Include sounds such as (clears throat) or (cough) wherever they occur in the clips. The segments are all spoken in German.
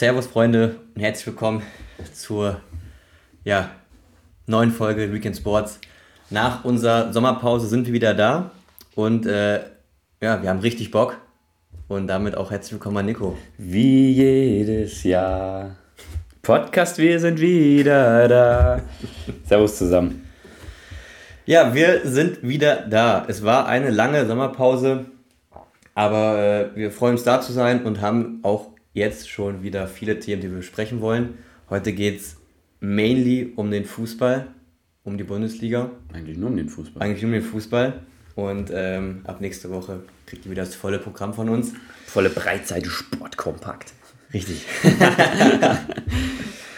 Servus Freunde und herzlich willkommen zur ja, neuen Folge Weekend Sports. Nach unserer Sommerpause sind wir wieder da und äh, ja, wir haben richtig Bock und damit auch herzlich willkommen an Nico. Wie jedes Jahr. Podcast, wir sind wieder da. (laughs) Servus zusammen. Ja, wir sind wieder da. Es war eine lange Sommerpause, aber äh, wir freuen uns da zu sein und haben auch jetzt schon wieder viele Themen, die wir besprechen wollen. Heute geht es mainly um den Fußball, um die Bundesliga. Eigentlich nur um den Fußball. Eigentlich nur um den Fußball. Und ähm, ab nächste Woche kriegt ihr wieder das volle Programm von uns. Volle Breitseite Sportkompakt. Richtig. (laughs)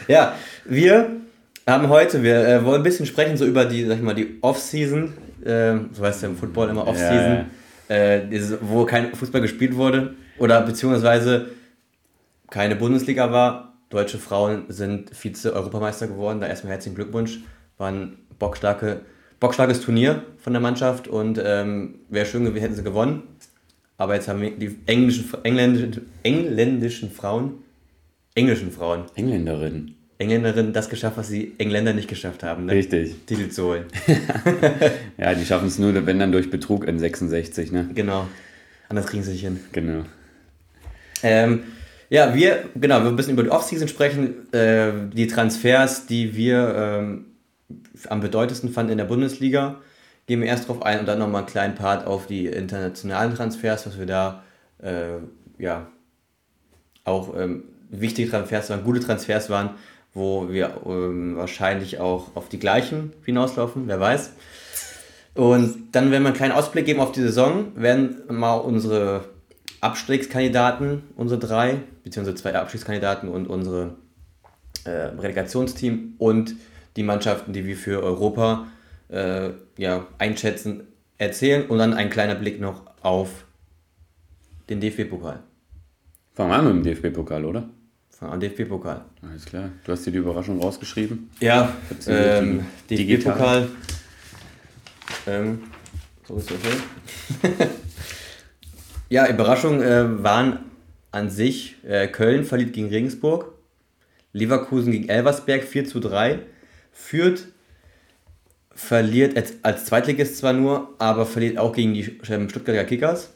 ja, wir haben heute, wir äh, wollen ein bisschen sprechen so über die, sag ich mal, die Off-Season. Äh, so heißt ja im Football immer Off-Season. Ja, äh, wo kein Fußball gespielt wurde. Oder beziehungsweise keine Bundesliga war. Deutsche Frauen sind Vize-Europameister geworden. Da erstmal herzlichen Glückwunsch. War ein bockstarke, bockstarkes Turnier von der Mannschaft und ähm, wäre schön gewesen, hätten sie gewonnen. Aber jetzt haben die englischen, engländischen, engländischen Frauen, englischen Frauen, Engländerinnen, Engländerinnen das geschafft, was die Engländer nicht geschafft haben. Ne? Richtig. Titel zu holen. (laughs) ja, die schaffen es nur, wenn dann durch Betrug in 66, ne? Genau. Anders kriegen sie sich hin. Genau. Ähm, ja, wir, genau, wir bisschen über die Offseason sprechen, äh, die Transfers, die wir ähm, am bedeutendsten fanden in der Bundesliga, gehen wir erst drauf ein und dann nochmal einen kleinen Part auf die internationalen Transfers, was wir da, äh, ja, auch ähm, wichtige Transfers waren, gute Transfers waren, wo wir ähm, wahrscheinlich auch auf die gleichen hinauslaufen, wer weiß. Und dann werden wir einen kleinen Ausblick geben auf die Saison, werden mal unsere Abstiegskandidaten, unsere drei, beziehungsweise zwei Abstiegskandidaten und unsere äh, Relegationsteam und die Mannschaften, die wir für Europa äh, ja, einschätzen, erzählen und dann ein kleiner Blick noch auf den DFB-Pokal. Fangen wir an mit dem DFB-Pokal, oder? Fangen wir an DFB-Pokal. Alles klar. Du hast dir die Überraschung rausgeschrieben? Ja, ähm, DFB-Pokal. Ähm, so ist das (laughs) Ja, Überraschungen äh, waren an sich, äh, Köln verliert gegen Regensburg, Leverkusen gegen Elversberg 4 zu 3, Fürth verliert als, als Zweitligist zwar nur, aber verliert auch gegen die ähm, Stuttgarter Kickers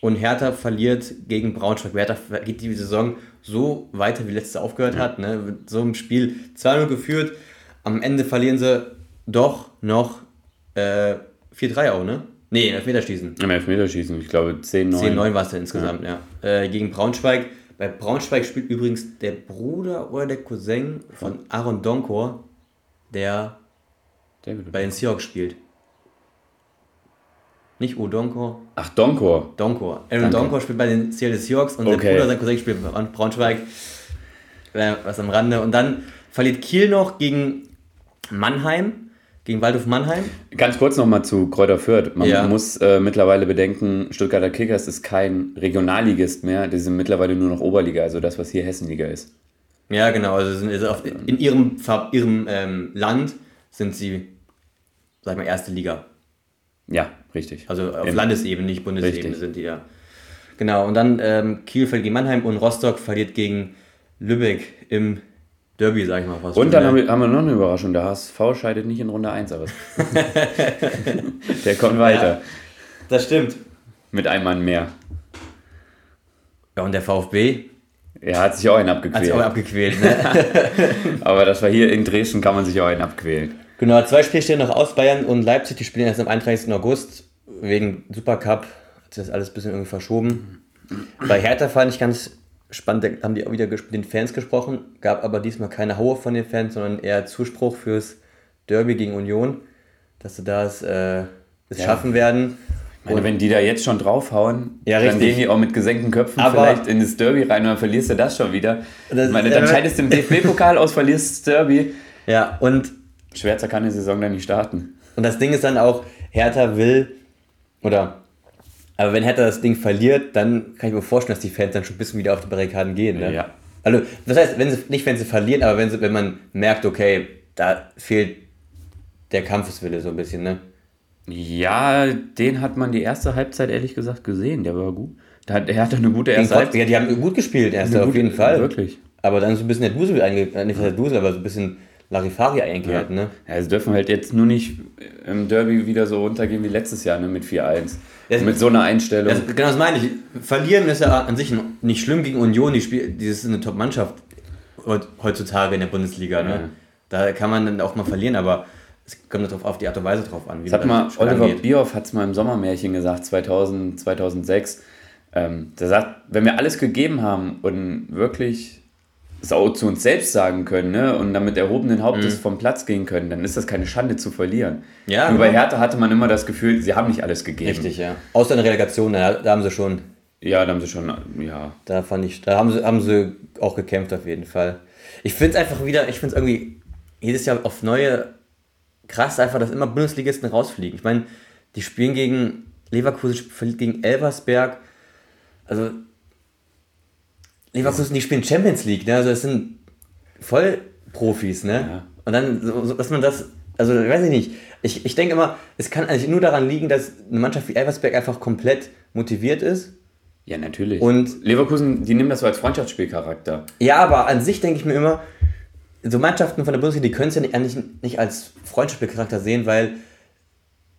und Hertha verliert gegen Braunschweig. Hertha geht die Saison so weiter, wie letzte aufgehört hat, ne? so im Spiel 2-0 geführt, am Ende verlieren sie doch noch äh, 4-3 auch, ne? Nee, Elfmeterschießen. Im Elfmeterschießen, ich glaube 10-9. 10-9 war es dann insgesamt, ja. ja. Äh, gegen Braunschweig. Bei Braunschweig spielt übrigens der Bruder oder der Cousin von Aaron Donkor, der David bei den Seahawks spielt. Nicht U Donkor. Ach, Donkor. Donkor. Aaron Danke. Donkor spielt bei den Seattle Seahawks und okay. der Bruder, sein Cousin spielt bei Braunschweig. Äh, was am Rande. Und dann verliert Kiel noch gegen Mannheim gegen Waldhof Mannheim. Ganz kurz nochmal zu Kräuter Fürth. Man ja. muss äh, mittlerweile bedenken, Stuttgarter Kickers ist kein Regionalligist mehr, die sind mittlerweile nur noch Oberliga, also das, was hier Hessenliga ist. Ja, genau. Also sind in ihrem, ihrem ähm, Land sind sie, sag ich mal, erste Liga. Ja, richtig. Also auf Im Landesebene, nicht Bundesebene richtig. sind die ja. Genau, und dann ähm, Kiel verliert gegen Mannheim und Rostock verliert gegen Lübeck im Derby, sag ich mal fast. Und dann haben wir, haben wir, noch eine Überraschung. Der HSV scheidet nicht in Runde 1 aus. (laughs) Der kommt weiter. Ja, das stimmt. Mit einem Mann mehr. Ja, und der VfB? Er hat sich auch einen abgequält. Hat sich auch abgequält, ne? (laughs) Aber das war hier in Dresden, kann man sich auch einen abquälen. Genau, zwei Spiele stehen noch aus. Bayern und Leipzig, die spielen erst am 31. August. Wegen Supercup hat sich das alles ein bisschen irgendwie verschoben. Bei Hertha fand ich ganz spannend, haben die auch wieder mit den Fans gesprochen, gab aber diesmal keine Haue von den Fans, sondern eher Zuspruch fürs Derby gegen Union, dass sie das, äh, das ja. schaffen werden. Ich meine, und wenn die da jetzt schon draufhauen, ja, dann gehen die auch mit gesenkten Köpfen aber vielleicht in das Derby rein und dann verlierst du das schon wieder. Das, ich meine, dann scheidest du im DFB-Pokal aus, verlierst das Derby. Ja, und. Schwärzer kann die Saison dann nicht starten. Und das Ding ist dann auch, Hertha will, oder aber wenn Hertha das Ding verliert, dann kann ich mir vorstellen, dass die Fans dann schon ein bisschen wieder auf die Barrikaden gehen. Ne? Ja. Also, das heißt, wenn sie, nicht wenn sie verlieren, aber wenn, sie, wenn man merkt, okay, da fehlt der Kampfeswille so ein bisschen, ne? Ja, den hat man die erste Halbzeit ehrlich gesagt gesehen, der war gut. Der hat, er hatte eine gute erste Halbzeit. Ja, die haben gut gespielt, erst auf jeden Fall. Wirklich. aber dann so ein bisschen der Dusel eingekehrt, äh, nicht der Dusel, aber so ein bisschen Larifari eingekehrt, ja. ne? Ja, sie dürfen halt jetzt nur nicht im Derby wieder so runtergehen wie letztes Jahr, ne, mit 4-1. mit so einer Einstellung. Das, genau das meine ich. Verlieren ist ja an sich nicht schlimm gegen Union, die spielt, ist eine Top-Mannschaft heutzutage in der Bundesliga, ne? Ja. Da kann man dann auch mal verlieren, aber es kommt darauf auf die Art und Weise drauf an. Wie Sag mal, Oliver angeht. Bierhoff hat es mal im Sommermärchen gesagt, 2000, 2006. Ähm, der sagt, wenn wir alles gegeben haben und wirklich es auch zu uns selbst sagen können ne, und damit erhobenen Hauptes mhm. vom Platz gehen können, dann ist das keine Schande zu verlieren. Ja, Nur bei Hertha hatte man immer das Gefühl, sie haben nicht alles gegeben. Richtig, ja. Außer in der Relegation, da, da haben sie schon. Ja, da haben sie schon, ja. Da fand ich, da haben sie, haben sie auch gekämpft auf jeden Fall. Ich finde es einfach wieder, ich finde es irgendwie jedes Jahr auf neue krass einfach, dass immer Bundesligisten rausfliegen. Ich meine, die spielen gegen Leverkusen, gegen Elversberg. Also, Leverkusen, die spielen Champions League, ne? Also, es sind Vollprofis, ne? Ja. Und dann, so, dass man das, also, weiß ich nicht. Ich, ich denke immer, es kann eigentlich nur daran liegen, dass eine Mannschaft wie Elversberg einfach komplett motiviert ist. Ja, natürlich. Und Leverkusen, die nehmen das so als Freundschaftsspielcharakter. Ja, aber an sich denke ich mir immer, so Mannschaften von der Bundesliga, die können es ja nicht, eigentlich nicht als Freundschaftscharakter sehen, weil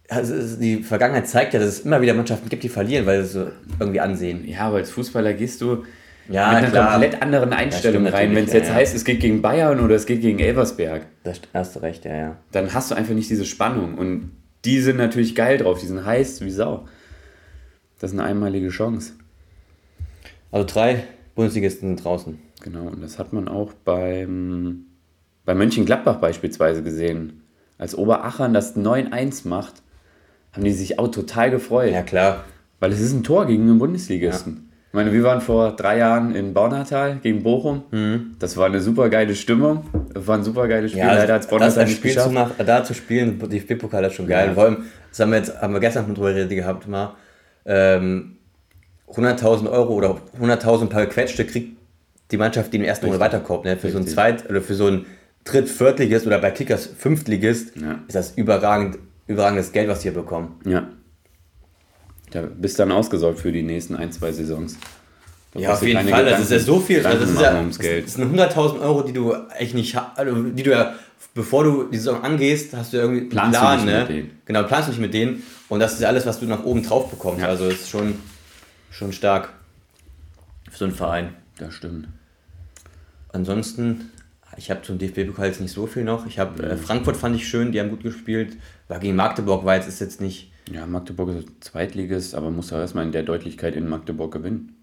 also die Vergangenheit zeigt ja, dass es immer wieder Mannschaften gibt, die verlieren, weil sie so irgendwie ansehen. Ja, aber als Fußballer gehst du ja, mit einer klar. komplett anderen Einstellung rein. Wenn es jetzt ja, heißt, es geht gegen Bayern oder es geht gegen Elversberg. Das hast du recht, ja, ja. Dann hast du einfach nicht diese Spannung. Und die sind natürlich geil drauf, die sind heiß wie Sau. Das ist eine einmalige Chance. Also drei Bundesligisten draußen. Genau, und das hat man auch beim bei Mönchengladbach beispielsweise gesehen. Als Oberachern das 9-1 macht, haben die sich auch total gefreut. Ja, klar. Weil es ist ein Tor gegen einen Bundesligisten. Ja. Ich meine, wir waren vor drei Jahren in Baunatal gegen Bochum. Mhm. Das war eine super geile Stimmung. Das war ein super geiles Spiel. Ja, Leider hat Baunatal nicht Spiel geschafft. Machen, da zu spielen, die DFB-Pokal ist schon geil. Ja. Vor allem, das haben wir jetzt, haben wir gestern drüber gehabt, mal. Ähm, 100.000 Euro oder 100.000 paar gequetschte kriegt die Mannschaft, die im ersten Runde weiterkommt. Ne? Für Richtig. so ein Zweit- oder für so ein Dritt-, Viertligist oder bei Kickers Fünftligist ja. ist das überragend, überragendes Geld, was die hier bekommen. Ja. Da bist dann ausgesorgt für die nächsten ein, zwei Saisons. Da ja, auf jeden Fall. Gedanken, das ist ja so viel. Also das, ist ja, ums Geld. das sind 100.000 Euro, die du echt nicht also die du ja, bevor du die Saison angehst, hast du irgendwie planst Plan, du nicht ne? mit denen. Genau, planst du nicht mit denen. Und das ist ja alles, was du nach oben drauf bekommst. Ja. Also ist schon, schon stark für so einen Verein. Das stimmt. Ansonsten ich habe zum DFB-Pokal jetzt nicht so viel noch. Ich habe äh, Frankfurt fand ich schön, die haben gut gespielt. War gegen Magdeburg, war jetzt ist jetzt nicht. Ja, Magdeburg ist Zweitligist, aber muss ja erstmal in der Deutlichkeit in Magdeburg gewinnen.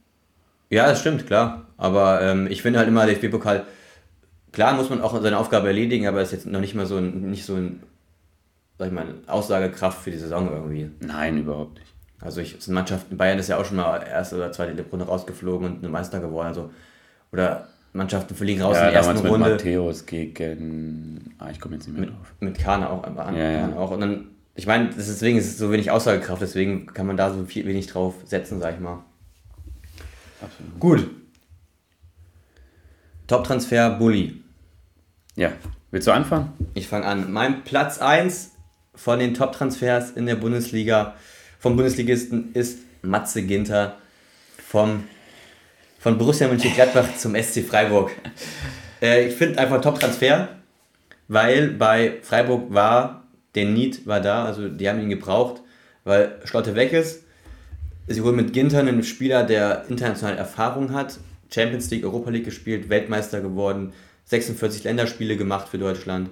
Ja, das stimmt, klar. Aber ähm, ich finde halt immer, DFB-Pokal, klar muss man auch seine Aufgabe erledigen, aber ist jetzt noch nicht mal so ein, nicht so ein, sag ich mal, Aussagekraft für die Saison irgendwie. Nein, überhaupt nicht. Also ich, sind Mannschaften, Bayern ist ja auch schon mal erste oder zweite Runde rausgeflogen und eine Meister geworden. Also, oder Mannschaften fliegen raus ja, in der ersten mit Runde. Matthäus gegen. Ah, ich komme jetzt nicht mehr mit, drauf. Mit Kahn auch, aber ja, Kahn auch. Und dann, ich meine, deswegen ist es so wenig Aussagekraft, deswegen kann man da so viel, wenig drauf setzen, sag ich mal. Absolut. Gut. Top-Transfer Bulli. Ja. Willst du anfangen? Ich fange an. Mein Platz 1 von den Top-Transfers in der Bundesliga vom Bundesligisten ist Matze Ginter vom von Borussia Mönchengladbach zum SC Freiburg. (laughs) Äh, ich finde einfach Top-Transfer, weil bei Freiburg war, der Need war da, also die haben ihn gebraucht, weil Schlotte weg ist. Sie holen mit Ginter einen Spieler, der internationale Erfahrung hat, Champions League, Europa League gespielt, Weltmeister geworden, 46 Länderspiele gemacht für Deutschland.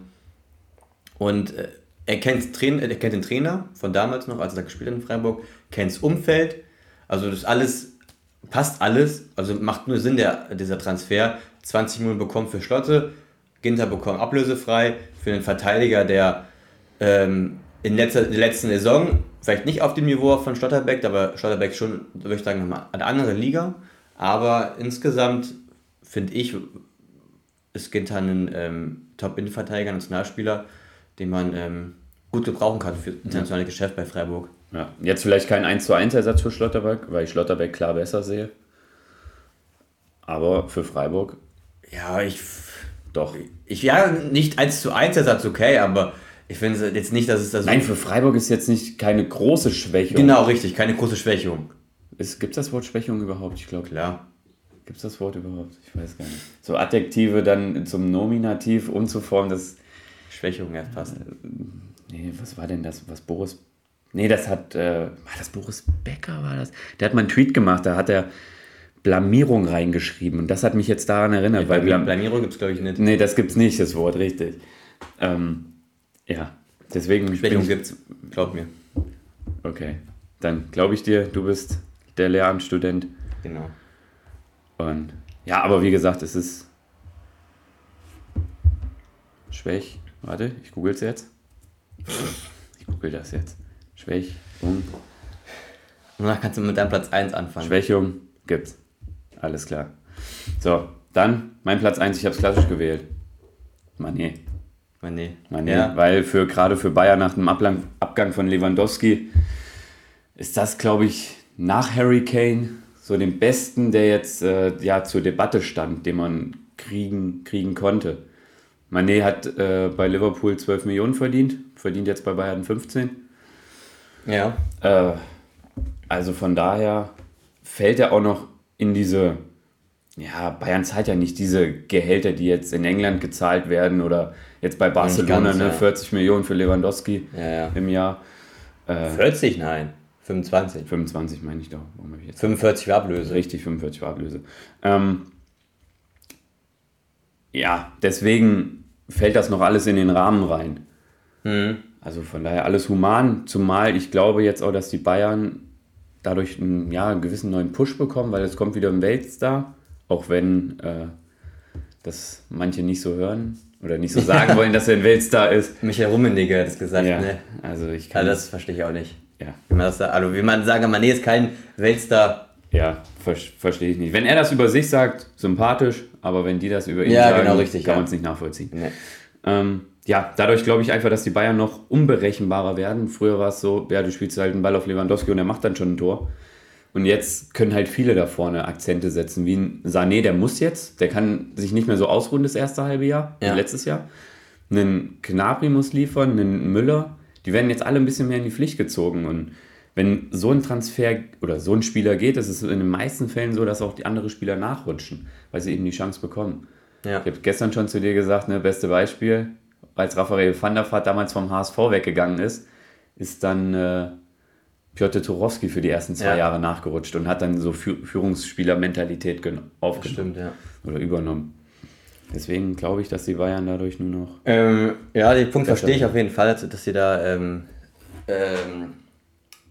Und äh, er, kennt, er kennt den Trainer von damals noch, als er da gespielt hat in Freiburg, kennt das Umfeld. Also das alles passt alles, also macht nur Sinn der, dieser Transfer. 20 Millionen bekommen für Schlotte, Ginter bekommt ablösefrei für einen Verteidiger, der ähm, in letzter, der letzten Saison vielleicht nicht auf dem Niveau von Schlotterbeck, aber Schlotterbeck schon, würde ich sagen, nochmal eine andere Liga. Aber insgesamt finde ich, ist Ginter ein ähm, Top-Innenverteidiger, Nationalspieler, den man ähm, gut gebrauchen kann für internationale ja. Geschäft bei Freiburg. Ja, jetzt vielleicht kein 1 zu 1 Ersatz für Schlotterbeck, weil ich Schlotterbeck klar besser sehe. Aber für Freiburg. Ja, ich. Doch. Ich, ja, nicht 1 zu 1 Ersatz, okay, aber ich finde jetzt nicht, dass es da so. Nein, für Freiburg ist jetzt nicht keine große Schwächung. Genau, richtig, keine große Schwächung. Gibt es das Wort Schwächung überhaupt? Ich glaube. Klar. Gibt es das Wort überhaupt? Ich weiß gar nicht. So Adjektive dann zum Nominativ umzuformen, das. Schwächung ja fast. Äh, nee, was war denn das? Was Boris. Nee, das hat. Äh, war das Boris Becker? War das? Der hat mal einen Tweet gemacht, da hat er Blamierung reingeschrieben. Und das hat mich jetzt daran erinnert. Ja, weil Blam Blamierung gibt es, glaube ich, nicht. Nee, das gibt es nicht, das Wort, richtig. Ähm, ja, deswegen. Schwächung gibt es, glaub mir. Okay, dann glaube ich dir, du bist der Lehramtsstudent. Genau. Und ja, aber wie gesagt, es ist Schwäch. Warte, ich google es jetzt. Ich google das jetzt. Schwächung. Und danach kannst du mit deinem Platz 1 anfangen. Schwächung gibt's. Alles klar. So, dann mein Platz 1, ich habe es klassisch gewählt. Mané. Mané. Mané, ja. weil für, gerade für Bayern nach dem Ablang, Abgang von Lewandowski ist das, glaube ich, nach Harry Kane so den besten, der jetzt äh, ja, zur Debatte stand, den man kriegen, kriegen konnte. Mané hat äh, bei Liverpool 12 Millionen verdient, verdient jetzt bei Bayern 15. Ja. Äh, also von daher fällt er auch noch in diese, ja, Bayern zahlt ja nicht diese Gehälter, die jetzt in England gezahlt werden oder jetzt bei Barcelona, ganz, ne, ja. 40 Millionen für Lewandowski im Jahr. Äh, 40, nein. 25. 25 meine ich doch. Ich jetzt 45 war Ablöse. Richtig, 45 war Ablöse. Ähm, ja, deswegen fällt das noch alles in den Rahmen rein. Mhm. Also von daher alles human, zumal ich glaube jetzt auch, dass die Bayern dadurch einen, ja, einen gewissen neuen Push bekommen, weil es kommt wieder ein Weltstar, auch wenn äh, das manche nicht so hören oder nicht so sagen wollen, dass er ein Weltstar ist. (laughs) Michael Rummenigge hat es gesagt, ja, ne? Also ich kann. Also das verstehe ich auch nicht. Ja. Wie man das da, also wie man sagen kann, nee, ist kein Weltstar. Ja, ver verstehe ich nicht. Wenn er das über sich sagt, sympathisch, aber wenn die das über ihn ja, sagen, genau, richtig, kann ja. man es nicht nachvollziehen. Nee. Ähm, ja, dadurch glaube ich einfach, dass die Bayern noch unberechenbarer werden. Früher war es so, ja, du spielst halt einen Ball auf Lewandowski und er macht dann schon ein Tor. Und jetzt können halt viele da vorne Akzente setzen, wie ein Sané, der muss jetzt, der kann sich nicht mehr so ausruhen das erste halbe Jahr, Ja. letztes Jahr. Einen Gnabry muss liefern, einen Müller, die werden jetzt alle ein bisschen mehr in die Pflicht gezogen. Und wenn so ein Transfer oder so ein Spieler geht, ist es in den meisten Fällen so, dass auch die anderen Spieler nachrutschen, weil sie eben die Chance bekommen. Ja. Ich habe gestern schon zu dir gesagt, ne, beste Beispiel, als Raphael van der Vaart damals vom HSV weggegangen ist, ist dann äh, Piotr Turowski für die ersten zwei Ja. Jahre nachgerutscht und hat dann so Fü Führungsspieler-Mentalität gen- aufgenommen Stimmt, ja. oder übernommen. Deswegen glaube ich, dass die Bayern dadurch nur noch. Ähm, ja, den Punkt verstehe ich auf jeden Fall, dass dass sie da ähm, ähm,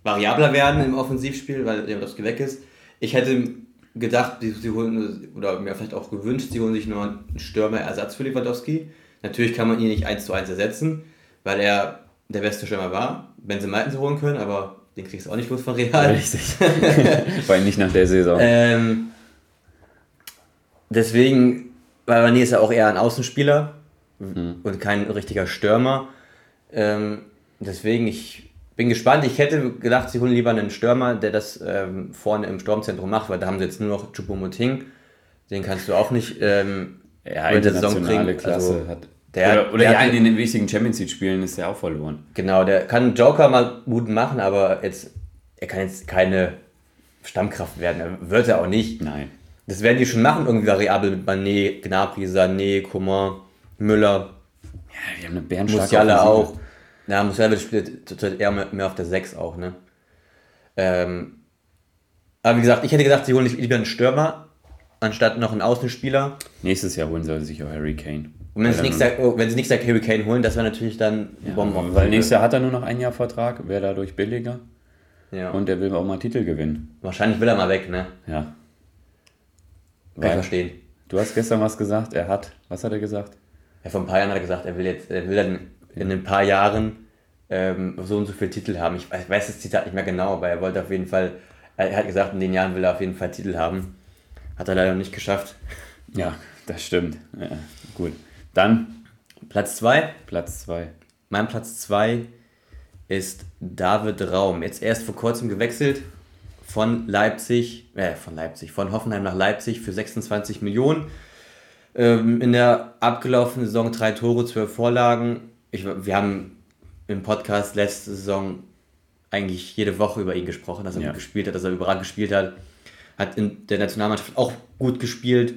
variabler werden im Offensivspiel, weil Lewandowski weg ist. Ich hätte gedacht, sie, sie holen, oder mir vielleicht auch gewünscht, sie holen sich nur einen Stürmer-Ersatz für Lewandowski. Natürlich kann man ihn nicht 1 zu 1 ersetzen, weil er der beste Stürmer war. Hätten sie holen können, aber den kriegst du auch nicht los von Real. Richtig. (laughs) Vor allem nicht nach der Saison. Ähm, deswegen, weil Mané ist ja auch eher ein Außenspieler und kein richtiger Stürmer. Ähm, deswegen, ich bin gespannt. Ich hätte gedacht, sie holen lieber einen Stürmer, der das ähm, vorne im Sturmzentrum macht, weil da haben sie jetzt nur noch Choupo-Moting. Den kannst du auch nicht ähm, ja, über die Saison kriegen. Klasse Also, hat. Der- oder oder der ja, in den wichtigen Champions League-Spielen ist er auch verloren. Genau, der kann Joker mal gut machen, aber jetzt, er kann jetzt keine Stammkraft werden. Er wird er auch nicht. Nein. Das werden die schon machen, irgendwie variabel mit Mané, Gnabry, Sané, Coman, Müller, Ja, die haben eine bärenstarke Musiala auch. Ja, Musiala spielt zurzeit eher mehr, mehr auf der 6 auch, ne? Ähm, aber wie gesagt, ich hätte gedacht, sie holen sich lieber einen Stürmer, anstatt noch einen Außenspieler. Nächstes Jahr holen sie sich auch Harry Kane. Und wenn sie Weil nicht dann- sagt, oh, wenn sie nicht sagt Harry Kane holen, das wäre natürlich dann ja, Bomben. Weil nächstes Jahr hat er nur noch ein Jahr Vertrag, wäre dadurch billiger ja. und er will auch mal Titel gewinnen. Wahrscheinlich will er mal weg, ne? Ja. Kann ich Weil, verstehen. du hast gestern was gesagt, er hat, was hat er gesagt? Ja, vor ein paar Jahren hat er gesagt, er will jetzt, er will dann in ein paar Jahren ähm, so und so viele Titel haben. Ich weiß, ich weiß das Zitat nicht mehr genau, aber er wollte auf jeden Fall, er hat gesagt, in den Jahren will er auf jeden Fall Titel haben. Hat er leider nicht geschafft. Ja, das stimmt. Ja, gut. Dann Platz 2, Platz 2. mein Platz 2 ist David Raum. Jetzt erst vor kurzem gewechselt von Leipzig, äh, von Leipzig, von Hoffenheim nach Leipzig für 26 Millionen. Ähm, in der abgelaufenen Saison drei Tore, zwölf Vorlagen. Ich, wir haben im Podcast letzte Saison eigentlich jede Woche über ihn gesprochen, dass er Ja. gut gespielt hat, dass er überragend gespielt hat. hat in der Nationalmannschaft auch gut gespielt.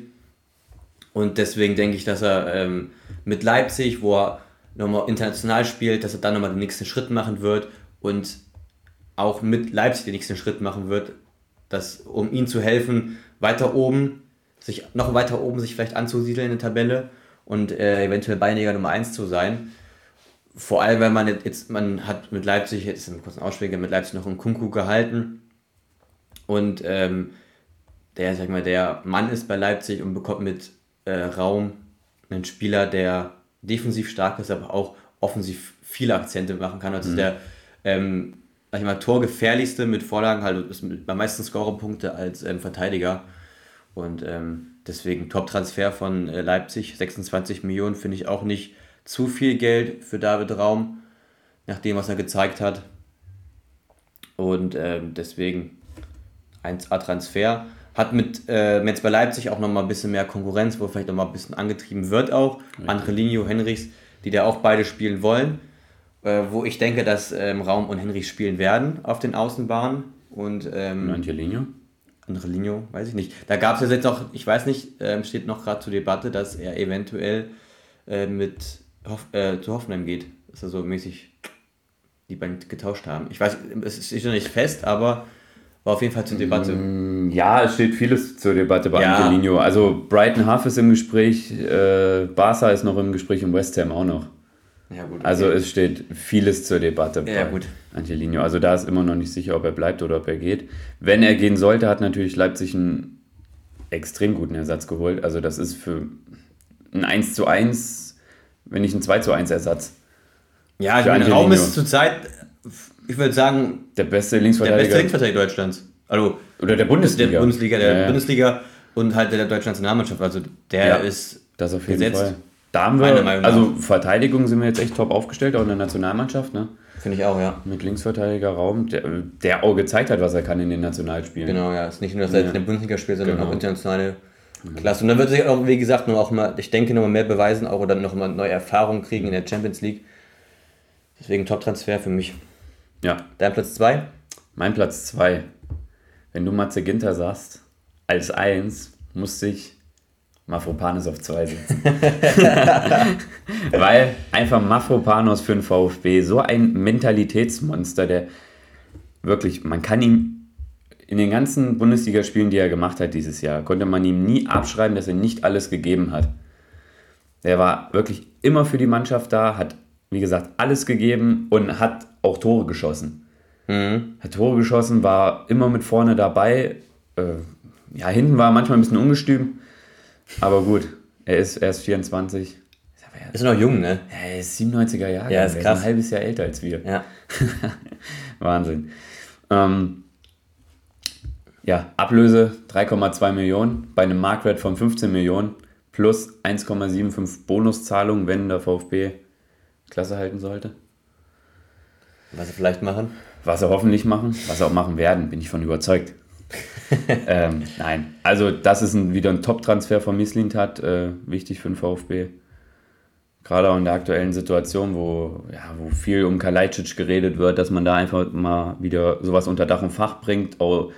Und deswegen denke ich, dass er ähm, mit Leipzig, wo er nochmal international spielt, dass er dann nochmal den nächsten Schritt machen wird und auch mit Leipzig den nächsten Schritt machen wird, dass, um ihm zu helfen, weiter oben, sich noch weiter oben sich vielleicht anzusiedeln in der Tabelle und äh, eventuell Beiniger Nummer 1 zu sein. Vor allem, weil man jetzt, man hat mit Leipzig, jetzt im kurzen Ausschläger, mit Leipzig noch einen Kunku gehalten und ähm, der, sag mal, der Mann ist bei Leipzig und bekommt mit äh, Raum einen Spieler, der defensiv stark ist, aber auch offensiv viele Akzente machen kann. Also mhm. der ähm, sag ich mal, torgefährlichste mit Vorlagen, halt ist bei meisten Scorerpunkte als ähm, Verteidiger. Und ähm, deswegen Top-Transfer von äh, Leipzig, 26 Millionen, finde ich auch nicht zu viel Geld für David Raum, nach dem, was er gezeigt hat. Und ähm, deswegen 1A-Transfer. Hat mit äh, jetzt bei Leipzig auch nochmal ein bisschen mehr Konkurrenz, wo vielleicht nochmal ein bisschen angetrieben wird auch. Ja. Angelino, Henrichs, die da auch beide spielen wollen. Äh, wo ich denke, dass ähm, Raum und Henrichs spielen werden auf den Außenbahnen. Und, ähm, und Angelino? Angelino, weiß ich nicht. Da gab es jetzt auch, ich weiß nicht, ähm, steht noch gerade zur Debatte, dass er eventuell äh, mit Hoff, äh, zu Hoffenheim geht. Dass er so mäßig die beiden getauscht haben. Ich weiß, es ist noch nicht fest, aber war auf jeden Fall zur Debatte. Mm, ja, es steht vieles zur Debatte bei ja. Angelino. Also Brighton Half ist im Gespräch, äh, Barca ist noch im Gespräch und West Ham auch noch. Ja, gut, okay. Also es steht vieles zur Debatte ja, bei gut. Angelino. Also da ist immer noch nicht sicher, ob er bleibt oder ob er geht. Wenn er gehen sollte, hat natürlich Leipzig einen extrem guten Ersatz geholt. Also das ist für ein 1 zu 1, wenn nicht ein 2 zu 1 Ersatz. Ja, ich meine, Raum ist zurzeit ich würde sagen, der beste Linksverteidiger, der beste Linksverteidiger Deutschlands. Also, Oder der Bundesliga. Der Bundesliga, der ja, ja. Bundesliga und halt der deutschen Nationalmannschaft. Also der ja, ist das auf jeden gesetzt. Fall. Da haben wir, also Verteidigung sind wir jetzt echt top aufgestellt, auch in der Nationalmannschaft. Ne? Finde ich auch, ja. Mit Linksverteidiger Raum, der, der auch gezeigt hat, was er kann in den Nationalspielen. Genau, ja. Es ist nicht nur, dass er ja. in der Bundesliga spielt, sondern genau. auch internationale Klasse. Und dann wird sich auch, wie gesagt, noch auch mal, ich denke, noch mal mehr beweisen, auch oder noch mal neue Erfahrungen kriegen in der Champions League. Deswegen Top-Transfer für mich. Ja. Dein Platz 2? Mein Platz 2. Wenn du Matze Ginter sagst, als 1 musste ich Mafropanos auf 2 setzen. (laughs) Weil einfach Mafropanos für den VfB so ein Mentalitätsmonster, der wirklich, man kann ihm in den ganzen Bundesligaspielen, die er gemacht hat dieses Jahr, konnte man ihm nie abschreiben, dass er nicht alles gegeben hat. Er war wirklich immer für die Mannschaft da, hat, wie gesagt, alles gegeben und hat auch Tore geschossen. Mhm. Hat Tore geschossen, war immer mit vorne dabei. Äh, ja, hinten war manchmal ein bisschen ungestüm. Aber gut, er ist erst 24. Ist noch jung, ne? Ja, er ist 97er Jahre. Ja, ist krass. Er ist ein halbes Jahr älter als wir. Ja. (laughs) Wahnsinn. Ähm, ja, Ablöse 3,2 Millionen bei einem Marktwert von 15 Millionen plus 1,75 Bonuszahlung, wenn der VfB Klasse halten sollte. Was sie vielleicht machen? Was sie hoffentlich machen, was sie auch machen werden, bin ich von überzeugt. (laughs) ähm, nein, also das ist ein, wieder ein Top-Transfer von Mislintat, äh, wichtig für den VfB. Gerade auch in der aktuellen Situation, wo, ja, wo viel um Kalajdzic geredet wird, dass man da einfach mal wieder sowas unter Dach und Fach bringt, auch,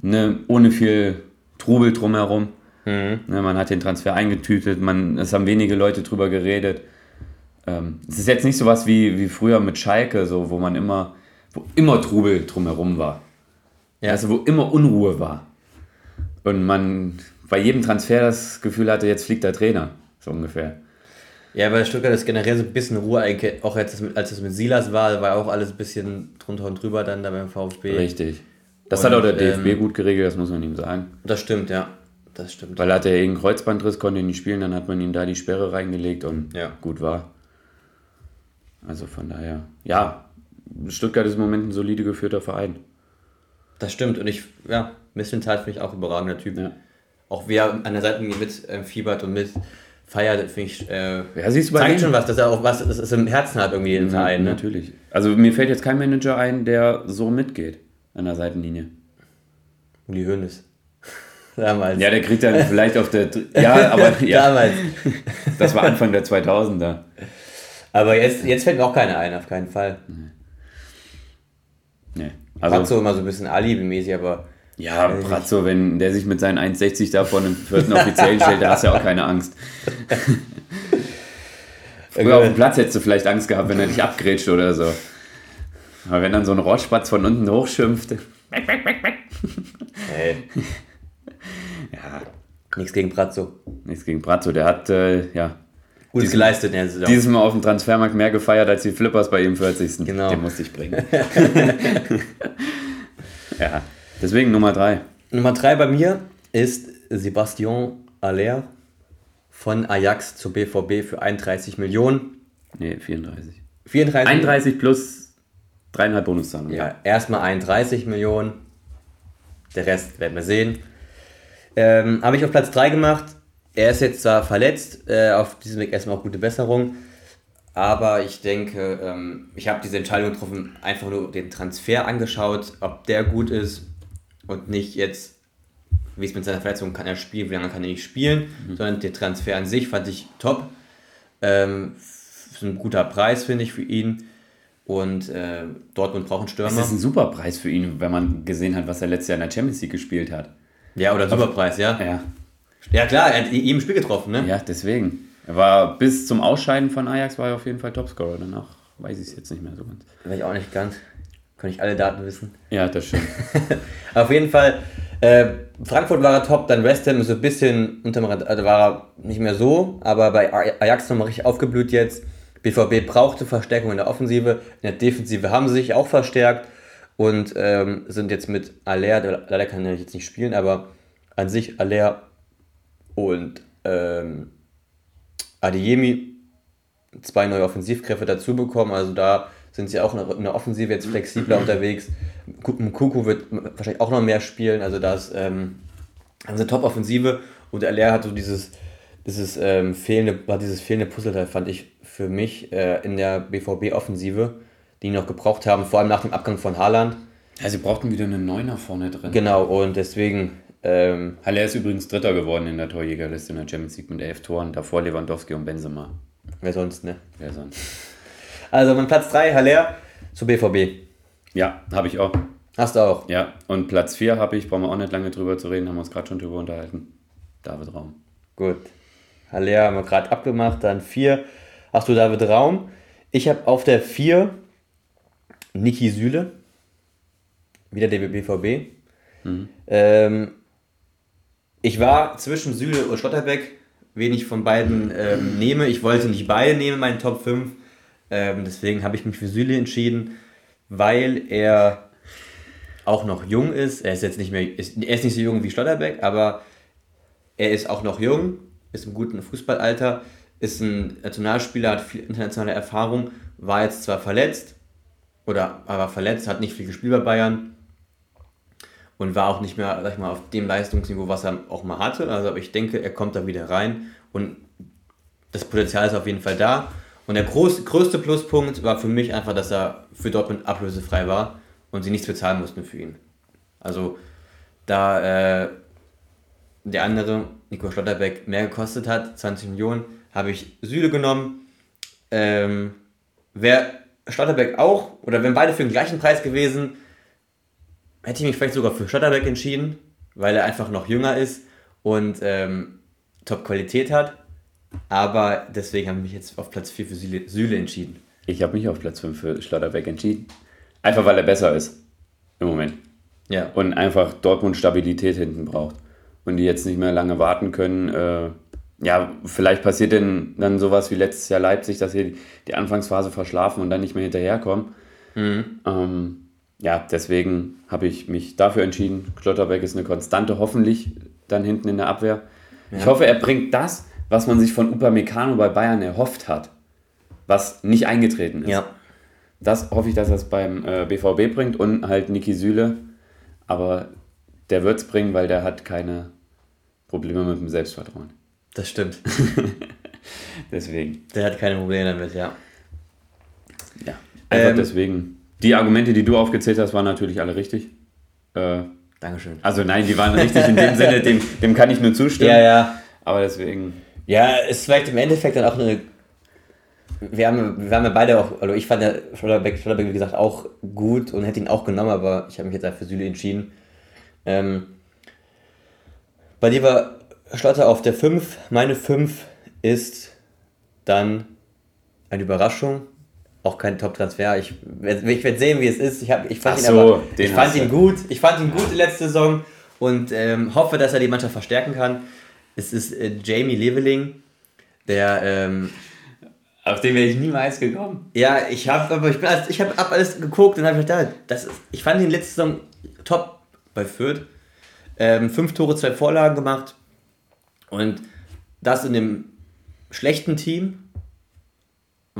ne, ohne viel Trubel drumherum. Mhm. Ne, man hat den Transfer eingetütet, man, es haben wenige Leute drüber geredet. Ähm, es ist jetzt nicht so was wie, wie früher mit Schalke, so, wo man immer, wo immer Trubel drumherum war. Ja. Also wo immer Unruhe war. Und man bei jedem Transfer das Gefühl hatte, jetzt fliegt der Trainer, so ungefähr. Ja, bei Stuttgart ist generell so ein bisschen Ruhe, auch als es, als es mit Silas war, war auch alles ein bisschen drunter und drüber dann da beim VfB. Richtig. Das und, hat auch der DFB ähm, gut geregelt, das muss man ihm sagen. Das stimmt, ja. Das stimmt. Weil er hatte irgendeinen Kreuzbandriss, konnte nicht spielen, dann hat man ihm da die Sperre reingelegt und ja. gut war. Also von daher, ja, Stuttgart ist im Moment ein solide geführter Verein. Das stimmt und ich, ja, Missentat finde ich auch ein überragender Typ. Ja. Auch wie er an der Seite mit äh, fiebert und mit feiert, finde ich, äh, ja, siehst du zeigt schon was, dass er auch was das im Herzen hat irgendwie im Verein. Ne? Natürlich. Also mir fällt jetzt kein Manager ein, der so mitgeht an der Seitenlinie. Uli Hoeneß. (laughs) Damals. Ja, der kriegt dann vielleicht auf der. Ja, aber. (laughs) Ja, Damals. Das war Anfang der 2000er. Aber jetzt, jetzt fällt mir auch keiner ein, auf keinen Fall. Nee. nee. Also, so immer so ein bisschen Alibi-mäßig, aber Ja, Brazzo, wenn der sich mit seinen 1,60 da vor einem vierten Offiziellen stellt, da hast du ja auch keine Angst. (laughs) Früher auf dem Platz hättest du vielleicht Angst gehabt, wenn er dich abgrätscht oder so. Aber wenn dann so ein Rotspatz von unten hochschimpft. Hey. (laughs) Ja, Nichts gegen Brazzo. nichts gegen Brazzo. Der hat, äh, ja, Gut Diesen- geleistet in der Saison. dieses Mal auf dem Transfermarkt mehr gefeiert als die Flippers bei ihrem 40. Genau. Den musste ich bringen. (laughs) ja, deswegen Nummer 3. Nummer 3 bei mir ist Sebastian Aller von Ajax zu BVB für 31 Millionen. Nee, 34. 34 31 plus dreieinhalb Bonuszahlungen. Ja, erstmal 31 Millionen. Der Rest werden wir sehen. Ähm, Habe ich auf Platz 3 gemacht. Er ist jetzt zwar verletzt, äh, auf diesem Weg erstmal auch gute Besserung. Aber ich denke, ähm, ich habe diese Entscheidung getroffen, einfach nur den Transfer angeschaut, ob der gut ist und nicht jetzt, wie es mit seiner Verletzung kann er spielen, wie lange kann er nicht spielen, sondern den Transfer an sich fand ich top. Ähm, ist ein guter Preis, finde ich, für ihn. Und äh, Dortmund braucht einen Das Stürmer. ist ein super Preis für ihn, wenn man gesehen hat, was er letztes Jahr in der Champions League gespielt hat. Ja, oder Superpreis, ja. Ja, Ja, klar, er hat ihm Spiel getroffen, ne? ja, deswegen. Er war bis zum Ausscheiden von Ajax war er auf jeden Fall Topscorer. Danach weiß ich es jetzt nicht mehr so ganz. Weiß ich auch nicht ganz. Kann ich alle Daten wissen. Ja, das stimmt. (laughs) Auf jeden Fall, äh, Frankfurt war er top, dann West Ham ist so ein bisschen unter dem Rad- also war er nicht mehr so, aber bei Aj- Ajax nochmal richtig aufgeblüht jetzt. BVB brauchte Verstärkung in der Offensive, in der Defensive haben sie sich auch verstärkt und ähm, sind jetzt mit Aller, der leider kann er jetzt nicht spielen, aber an sich Aller und ähm, Adeyemi zwei neue Offensivkräfte dazu bekommen. Also da sind sie auch in der Offensive jetzt flexibler (clears throat) unterwegs. Kuku wird wahrscheinlich auch noch mehr spielen. Also da ist ähm, eine Top-Offensive und Aller hat so dieses, dieses, ähm, fehlende, war dieses fehlende Puzzleteil, fand ich für mich äh, in der BVB-Offensive, die noch gebraucht haben, vor allem nach dem Abgang von Haaland. Ja, sie brauchten wieder einen Neuner vorne drin. Genau, und deswegen, ähm, Haller ist übrigens Dritter geworden in der Torjägerliste in der Champions League mit elf Toren. Davor Lewandowski und Benzema. wer sonst, ne? Wer sonst? Also mein Platz 3, Haller zu BVB. Ja, habe ich auch. Hast du auch. Ja, und Platz 4 habe ich, brauchen wir auch nicht lange drüber zu reden, haben wir uns gerade schon drüber unterhalten. David Raum. Gut. Haller haben wir gerade abgemacht. Dann 4 hast du David Raum. Ich habe auf der 4 Niki Süle. Wieder der BVB. Ähm, ich war zwischen Süle und Schlotterbeck, wen ich von beiden ähm, nehme. Ich wollte nicht beide nehmen, meinen Top 5. Ähm, deswegen habe ich mich für Süle entschieden, weil er auch noch jung ist. Er ist jetzt nicht mehr, ist, er ist nicht so jung wie Schlotterbeck, aber er ist auch noch jung, ist im guten Fußballalter, ist ein Nationalspieler, hat viel internationale Erfahrung, war jetzt zwar verletzt, oder aber verletzt, hat nicht viel gespielt bei Bayern und war auch nicht mehr, sag ich mal, auf dem Leistungsniveau, was er auch mal hatte. Also aber ich denke, er kommt da wieder rein und das Potenzial ist auf jeden Fall da. Und der groß, größte Pluspunkt war für mich einfach, dass er für Dortmund ablösefrei war und sie nichts bezahlen mussten für ihn. Also da äh, der andere, Nico Schlotterbeck, mehr gekostet hat, 20 Millionen, habe ich Süle genommen. Ähm, Wäre Schlotterbeck auch, oder wenn beide für den gleichen Preis gewesen, hätte ich mich vielleicht sogar für Schlotterbeck entschieden, weil er einfach noch jünger ist und ähm, Top-Qualität hat. Aber deswegen habe ich mich jetzt auf Platz 4 für Süle, entschieden. Ich habe mich auf Platz 5 für Schlotterbeck entschieden. Einfach weil er besser ist. Im Moment. Ja. Und einfach Dortmund Stabilität hinten braucht. Und die jetzt nicht mehr lange warten können. Äh, ja, vielleicht passiert denn dann sowas wie letztes Jahr Leipzig, dass sie die Anfangsphase verschlafen und dann nicht mehr hinterherkommen. Ähm, ja, deswegen habe ich mich dafür entschieden. Schlotterbeck ist eine Konstante, hoffentlich dann hinten in der Abwehr. Ich hoffe, er bringt das, was man sich von Upamecano bei Bayern erhofft hat, was nicht eingetreten ist. Ja. Das hoffe ich, dass er es beim äh, BVB bringt und halt Niki Süle. Aber der wird es bringen, weil der hat keine Probleme mit dem Selbstvertrauen. Das stimmt. (laughs) Deswegen. Der hat keine Probleme damit, ja. Ja. Einfach Ähm, deswegen. Die Argumente, die du aufgezählt hast, waren natürlich alle richtig. Äh, Dankeschön. also nein, die waren richtig in dem Sinne, dem, dem kann ich nur zustimmen. Ja, ja. Aber deswegen. Ja, ist vielleicht im Endeffekt dann auch eine. Wir haben, wir haben ja beide auch, also ich fand ja Schlotterbeck, Schlotterbeck, wie gesagt, auch gut und hätte ihn auch genommen, aber ich habe mich jetzt halt für Süle entschieden. Ähm, bei dir war Schlotter auf der 5. Meine 5 ist dann eine Überraschung. Auch kein Top-Transfer. Ich, ich werde sehen, wie es ist. Ich, hab, ich fand, ihn, so, aber, den ich fand ihn gut. Ich fand ihn gut letzte Saison und ähm, hoffe, dass er die Mannschaft verstärken kann. Es ist äh, Jamie Leveling, der ähm, Auf den wäre ich niemals gekommen. ja, ich habe aber ich bin alles, ich habe hab alles geguckt und habe gedacht, das ist, ich fand ihn letzte Saison top bei Fürth. Ähm, fünf Tore, zwei Vorlagen gemacht und das in dem schlechten Team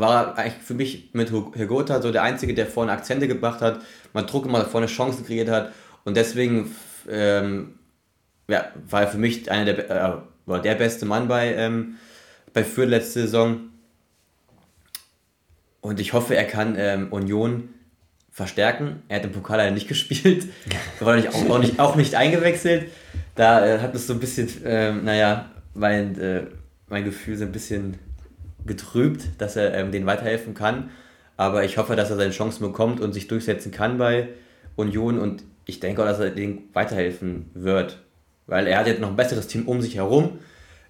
war er eigentlich für mich mit Hegota so der Einzige, der vorne Akzente gebracht hat, mal Druck hat, vorne Chancen kreiert hat und deswegen ähm, ja, war er für mich einer der, äh, war der beste Mann bei, ähm, bei Fürth letzte Saison. Und ich hoffe, er kann ähm, Union verstärken. Er hat im Pokal leider nicht (laughs) gespielt. War auch, auch, nicht, auch nicht eingewechselt. Da äh, hat es so ein bisschen, ähm, naja, mein, äh, mein Gefühl so ein bisschen getrübt, dass er ähm, denen weiterhelfen kann. Aber ich hoffe, dass er seine Chancen bekommt und sich durchsetzen kann bei Union. Und ich denke auch, dass er denen weiterhelfen wird. Weil er hat jetzt noch ein besseres Team um sich herum.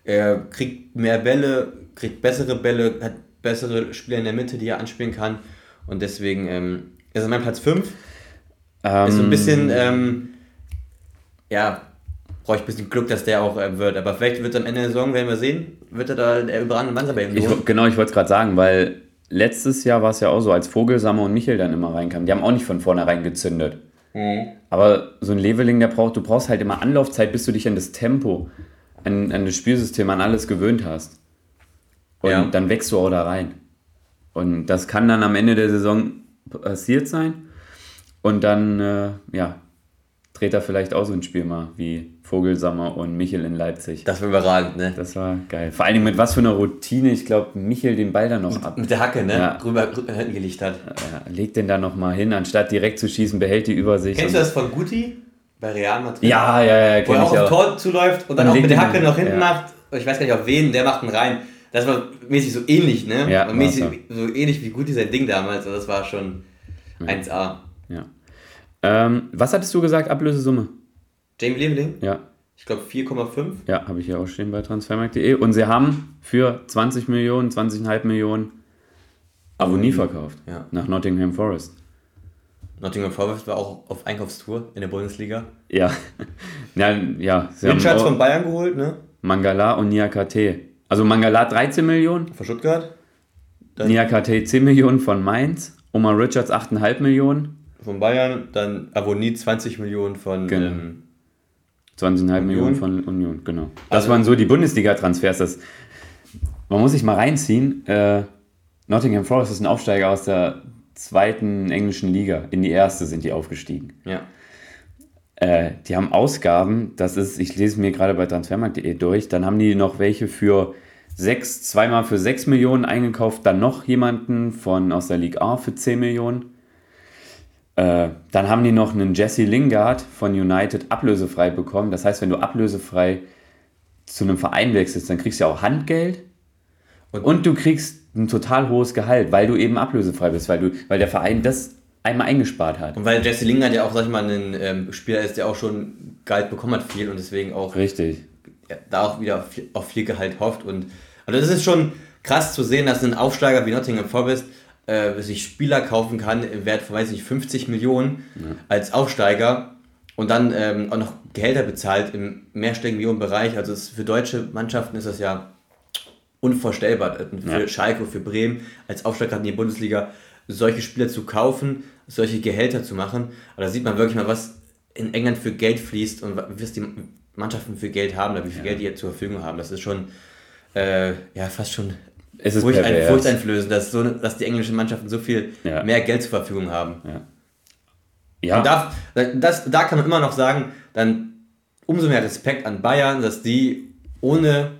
Er kriegt mehr Bälle, kriegt bessere Bälle, hat bessere Spieler in der Mitte, die er anspielen kann. Und deswegen ähm, ist er mein Platz 5. Ist so ein bisschen, ähm, ja, brauche ich ein bisschen Glück, dass der auch äh, wird. Aber vielleicht wird er am Ende der Saison, werden wir sehen, wird er da der überragende Mann sein bei genau, ich wollte es gerade sagen, weil letztes Jahr war es ja auch so, als Vogelsammer und Michel dann immer reinkamen. Die haben auch nicht von vornherein gezündet. Aber so ein Leveling, der braucht, du brauchst halt immer Anlaufzeit, bis du dich an das Tempo, an, an das Spielsystem, an alles gewöhnt hast. Und Ja. dann wächst du auch da rein. Und das kann dann am Ende der Saison passiert sein. Und dann, äh, ja, dreht er vielleicht auch so ein Spiel mal wie Vogelsammer und Michel in Leipzig. Das war überragend, ne? Das war geil. Vor allen Dingen mit was für einer Routine. Ich glaube, Michel den Ball dann noch ab. Mit der Hacke, ne? Ja. Rüber, rüber hinten gelegt hat. Ja, legt den da nochmal hin, anstatt direkt zu schießen, behält die Übersicht. Kennst du Und- das von Guti? Bei Real Madrid? Ja, ja, ja, Wo er aufs auch. Tor zuläuft und dann Und auch mit der Hacke noch hinten ja. macht. Ich weiß gar nicht auf wen, der macht ihn rein. Das war mäßig so ähnlich, ne? Ja, mäßig, so ähnlich wie Guti sein Ding damals. Also das war schon 1A. Ja. Ähm, was hattest du gesagt, Ablösesumme? Jamie Leveling? Ja, Ich glaube 4,5. ja, habe ich hier auch stehen bei transfermarkt.de. Und sie haben für 20 Millionen, 20,5 Millionen Avonie verkauft. Ja. Nach Nottingham Forest. Nottingham Forest war auch auf Einkaufstour in der Bundesliga. Ja, (laughs) ja, ja. Sie Richards von Bayern geholt, ne? Mangala und Niakate. Also Mangala 13 Millionen, Von Stuttgart. Niakate 10 Millionen von Mainz, Omar Richards 8,5 Millionen, von Bayern. Dann Avonie 20 Millionen von. Genau. Ähm, 20,5 Millionen von Union, genau. Das waren so die Bundesliga-Transfers. Man muss sich mal reinziehen. Äh, Nottingham Forest ist ein Aufsteiger aus der zweiten englischen Liga. In die erste sind die aufgestiegen. ja. Äh, die haben Ausgaben, das ist, ich lese mir gerade bei transfermarkt.de durch, dann haben die noch welche für sechs, zweimal für 6 Millionen eingekauft, dann noch jemanden von aus der Ligue A für 10 Millionen. Äh, dann haben die noch einen Jesse Lingard von United ablösefrei bekommen. Das heißt, wenn du ablösefrei zu einem Verein wechselst, dann kriegst du ja auch Handgeld Und- und, du kriegst ein total hohes Gehalt, weil du eben ablösefrei bist, weil, du, weil der Verein das einmal eingespart hat. Und weil Jesse Lingard ja auch, sag ich mal, ein ähm, Spieler ist, der auch schon Gehalt bekommen hat, viel und deswegen auch Richtig. ja, da auch wieder auf viel, auf viel Gehalt hofft. Und also das ist schon krass zu sehen, dass ein Aufsteiger wie Nottingham Forest äh, sich Spieler kaufen kann im Wert von, weiß nicht, 50 Millionen als Aufsteiger und dann ähm, auch noch Gehälter bezahlt im mehrstelligen Millionenbereich. Also es, für deutsche Mannschaften ist das ja unvorstellbar. Und Für Ja. Schalke, für Bremen als Aufsteiger in die Bundesliga solche Spieler zu kaufen, solche Gehälter zu machen. Aber da sieht man wirklich mal, was in England für Geld fließt und was die Mannschaften für Geld haben, oder wie viel Geld die jetzt zur Verfügung haben. Das ist schon äh, ja fast schon Es ist furcht, ein, furchteinflößend, dass, so, dass die englischen Mannschaften so viel Ja. mehr Geld zur Verfügung haben. Ja, Und da, das, da kann man immer noch sagen, dann umso mehr Respekt an Bayern, dass die ohne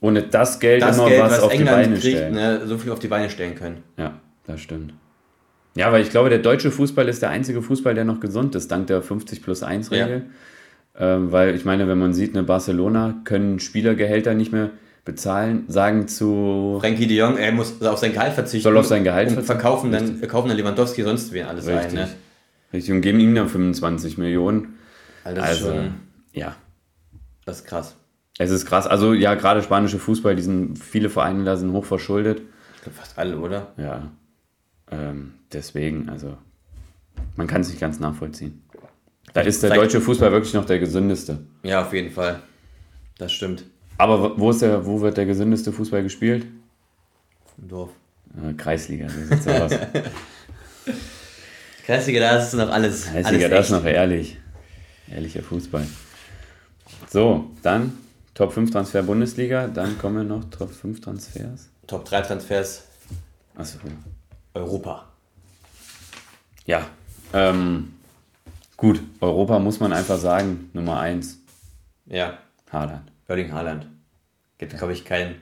ohne das Geld das immer Geld, was, was, auf die England Beine kriegt, stellen. ne, so viel auf die Beine stellen können. Ja, das stimmt. Ja, weil ich glaube, der deutsche Fußball ist der einzige Fußball, der noch gesund ist, dank der 50 plus 1 Regel. Ähm, weil ich meine, wenn man sieht, eine Barcelona können Spielergehälter nicht mehr bezahlen, sagen zu Frankie de Jong, er muss auf sein Gehalt verzichten. Soll auf sein Gehalt verzichten? verkaufen dann, kaufen dann Lewandowski sonst wen alles ein. richtig, Ne? richtig und geben ihm dann 25 Millionen. Also Also, schon, ja. das ist krass. Es ist krass. Also, ja, gerade spanische Fußball, die sind, viele Vereine da sind hoch verschuldet. Ich glaube fast alle, oder? Ja. Ähm, deswegen, also, man kann es nicht ganz nachvollziehen. Da ist der deutsche Fußball wirklich noch der gesündeste. Ja, auf jeden Fall. Das stimmt. Aber wo, ist der, wo wird der gesündeste Fußball gespielt? Im Dorf. Äh, Kreisliga, so sieht's aus. Kreisliga, da ist noch alles. Kreisliga, alles das ist noch ehrlich. Ehrlicher Fußball. So, dann Top 5 Transfer Bundesliga, dann kommen wir noch Top 5 Transfers. Top 3 Transfers Achso. Europa. Ja. Ähm, gut, Europa muss man einfach sagen, Nummer 1, Ja, Haaland. Erling Haaland. Gibt, glaube ich, kein,